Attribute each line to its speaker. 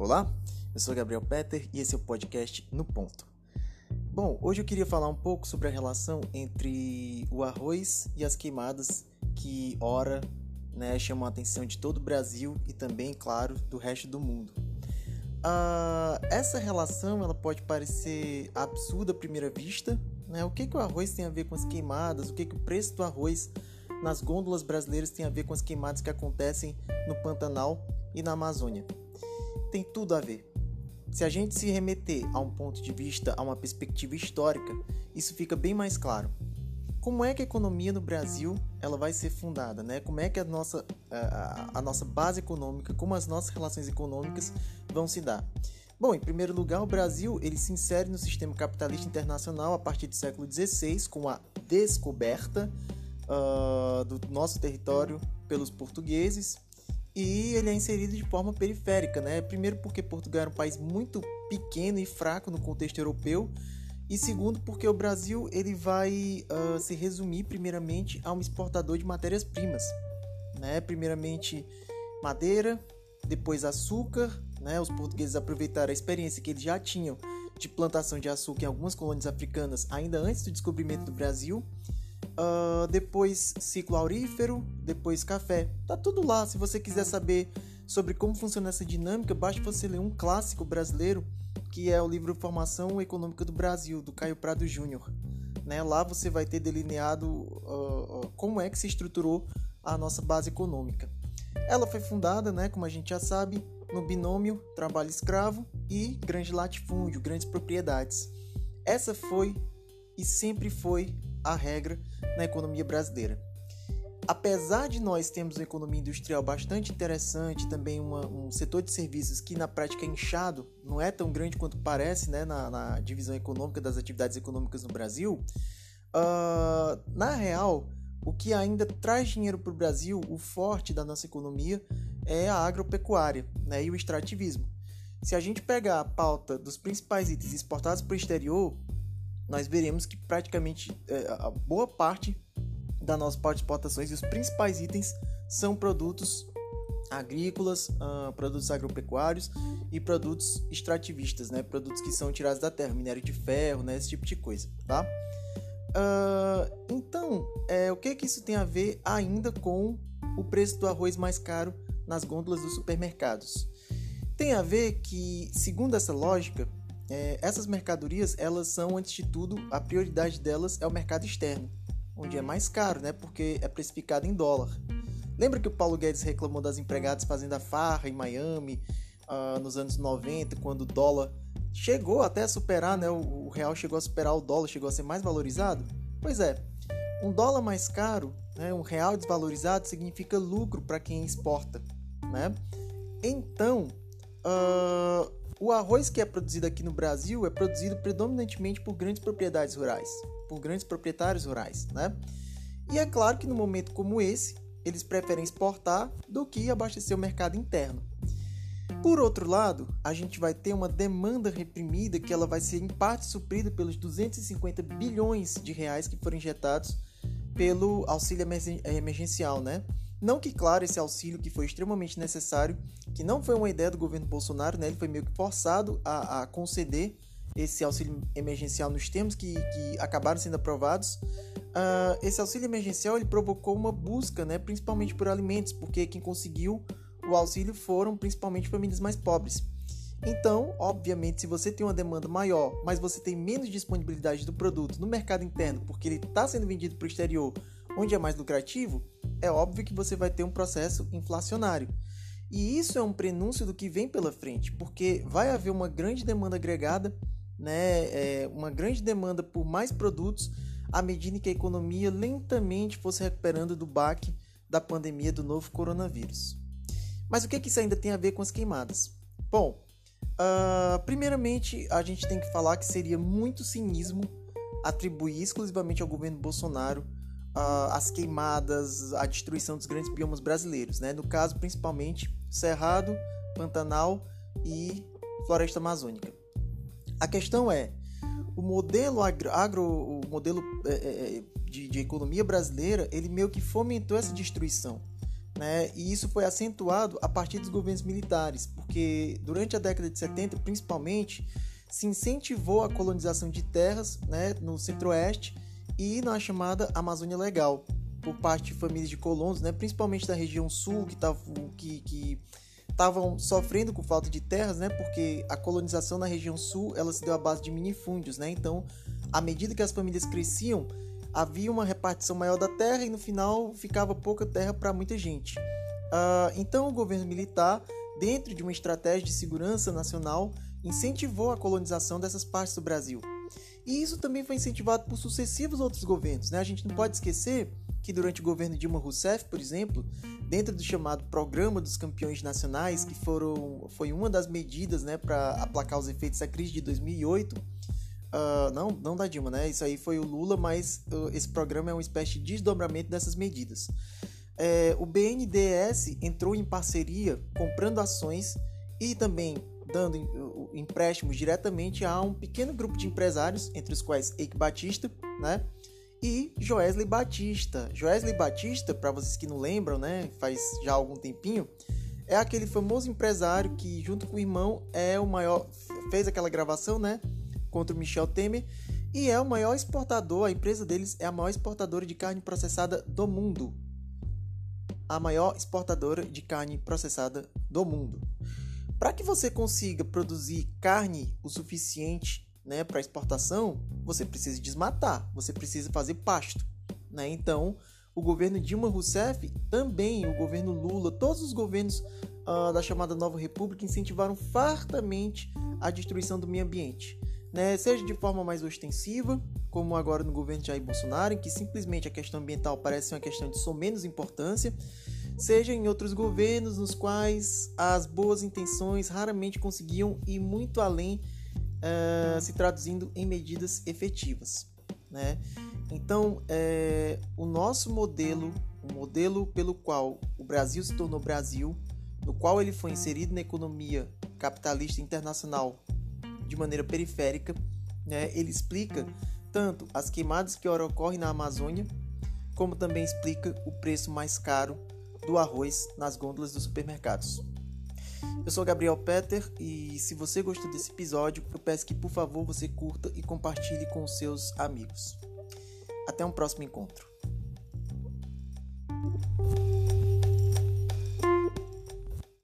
Speaker 1: Olá, eu sou Gabriel Peter e esse é o podcast No Ponto. Bom, hoje eu queria falar um pouco sobre a relação entre o arroz e as queimadas que, ora, né, chamam a atenção de todo o Brasil e também, claro, do resto do mundo. Uh, essa relação ela pode parecer absurda à primeira vista. Né? O que, que o arroz tem a ver com as queimadas? O que, que o preço do arroz nas gôndolas brasileiras tem a ver com as queimadas que acontecem no Pantanal e na Amazônia? Tem tudo a ver. Se a gente se remeter a um ponto de vista, a uma perspectiva histórica, isso fica bem mais claro. Como é que a economia no Brasil ela vai ser fundada, né? Como é que a nossa, a, a nossa base econômica, como as nossas relações econômicas vão se dar? Bom, em primeiro lugar, o Brasil ele se insere no sistema capitalista internacional a partir do século XVI, com a descoberta uh, do nosso território pelos portugueses e ele é inserido de forma periférica, né? Primeiro porque Portugal era um país muito pequeno e fraco no contexto europeu, e segundo porque o Brasil ele vai uh, se resumir primeiramente a um exportador de matérias-primas, né? Primeiramente madeira, depois açúcar, né? Os portugueses aproveitaram a experiência que eles já tinham de plantação de açúcar em algumas colônias africanas ainda antes do descobrimento do Brasil uh, depois ciclo aurífero, depois café. Tá tudo lá. Se você quiser saber sobre como funciona essa dinâmica, basta você ler um clássico brasileiro que é o livro Formação Econômica do Brasil, do Caio Prado Júnior. Né? Lá você vai ter delineado uh, uh, como é que se estruturou a nossa base econômica. Ela foi fundada, né, como a gente já sabe, no binômio trabalho escravo e grande latifúndio, grandes propriedades. Essa foi e sempre foi a regra na economia brasileira. Apesar de nós termos uma economia industrial bastante interessante, também uma, um setor de serviços que na prática é inchado, não é tão grande quanto parece né, na, na divisão econômica das atividades econômicas no Brasil, uh, na real, o que ainda traz dinheiro para o Brasil, o forte da nossa economia, é a agropecuária né, e o extrativismo. Se a gente pegar a pauta dos principais itens exportados para o exterior, nós veremos que praticamente é, a boa parte da nossa parte de exportações e os principais itens são produtos agrícolas, uh, produtos agropecuários e produtos extrativistas, né? Produtos que são tirados da terra, minério de ferro, né? Esse tipo de coisa, tá? Uh, então, é, o que que isso tem a ver ainda com o preço do arroz mais caro nas gôndolas dos supermercados? Tem a ver que, segundo essa lógica, é, essas mercadorias, elas são, antes de tudo, a prioridade delas é o mercado externo, onde é mais caro, né? Porque é precificado em dólar. Lembra que o Paulo Guedes reclamou das empregadas fazendo a farra em Miami uh, nos anos 90, quando o dólar chegou até a superar, né? O, o real chegou a superar o dólar, chegou a ser mais valorizado? Pois é, um dólar mais caro, né, um real desvalorizado, significa lucro para quem exporta, né? Então, uh, o arroz que é produzido aqui no Brasil é produzido predominantemente por grandes propriedades rurais, por grandes proprietários rurais, né? E é claro que no momento como esse, eles preferem exportar do que abastecer o mercado interno. Por outro lado, a gente vai ter uma demanda reprimida que ela vai ser em parte suprida pelos 250 bilhões de reais que foram injetados pelo auxílio emergencial, né? Não que, claro, esse auxílio que foi extremamente necessário, que não foi uma ideia do governo Bolsonaro, né? ele foi meio que forçado a, a conceder esse auxílio emergencial nos termos que, que acabaram sendo aprovados. Uh, esse auxílio emergencial ele provocou uma busca, né? principalmente por alimentos, porque quem conseguiu o auxílio foram principalmente famílias mais pobres. Então, obviamente, se você tem uma demanda maior, mas você tem menos disponibilidade do produto no mercado interno, porque ele está sendo vendido para o exterior, onde é mais lucrativo, é óbvio que você vai ter um processo inflacionário. E isso é um prenúncio do que vem pela frente, porque vai haver uma grande demanda agregada, né, é, uma grande demanda por mais produtos à medida que a economia lentamente fosse recuperando do baque da pandemia do novo coronavírus. Mas o que, que isso ainda tem a ver com as queimadas? Bom, uh, primeiramente a gente tem que falar que seria muito cinismo atribuir exclusivamente ao governo Bolsonaro uh, as queimadas, a destruição dos grandes biomas brasileiros, né? no caso principalmente Cerrado, Pantanal e Floresta Amazônica. A questão é, o modelo agro, agro o modelo é, é, é, de, de, economia brasileira, ele meio que fomentou essa destruição. Né? E isso foi acentuado a partir dos governos militares, porque durante a década de 70, principalmente, se incentivou a colonização de terras né, no centro-oeste e na chamada Amazônia Legal, por parte de famílias de colonos, né, principalmente da região sul, que estavam que, que sofrendo com falta de terras, né, porque a colonização na região sul ela se deu à base de minifúndios. Né, então, à medida que as famílias cresciam, havia uma repartição maior da terra e no final ficava pouca terra para muita gente. Uh, então, o governo militar, dentro de uma estratégia de segurança nacional, incentivou a colonização dessas partes do Brasil. E isso também foi incentivado por sucessivos outros governos. Né? A gente não pode esquecer que durante o governo Dilma Rousseff, por exemplo, dentro do chamado Programa dos Campeões Nacionais, que foram, foi uma das medidas né, para aplacar os efeitos da crise de 2008, uh, ah, não, não da Dilma, né? Isso aí foi o Lula, mas uh, esse programa é uma espécie de desdobramento dessas medidas. É, o BNDES entrou em parceria comprando ações e também dando empréstimos diretamente a um pequeno grupo de empresários, entre os quais Eike Batista, né? E Joesley Batista. Joesley Batista, para vocês que não lembram, né? Faz já algum tempinho, é aquele famoso empresário que, junto com o irmão, é o maior. fez aquela gravação, né? Contra o Michel Temer. E é o maior exportador, a empresa deles é a maior exportadora de carne processada do mundo. A maior exportadora de carne processada do mundo. Para que você consiga produzir carne o suficiente né, para exportação, você precisa desmatar, você precisa fazer pasto. Né? Então, o governo Dilma Rousseff, também o governo Lula, todos os governos uh, da chamada Nova República incentivaram fartamente a destruição do meio ambiente. Né? Seja de forma mais ostensiva, como agora no governo Jair Bolsonaro, em que simplesmente a questão ambiental parece uma questão de só menos importância, seja em outros governos nos quais as boas intenções raramente conseguiam ir muito além, uh, se traduzindo em medidas efetivas. Né? Então, é, o nosso modelo, o modelo pelo qual o Brasil se tornou Brasil, no qual ele foi inserido na economia capitalista internacional de maneira periférica, né, ele explica tanto as queimadas que ora ocorrem na Amazônia, como também explica o preço mais caro do arroz nas gôndolas dos supermercados. Eu sou Gabriel Peter e se você gostou desse episódio, eu peço que por favor você curta e compartilhe com seus amigos. Até um próximo encontro.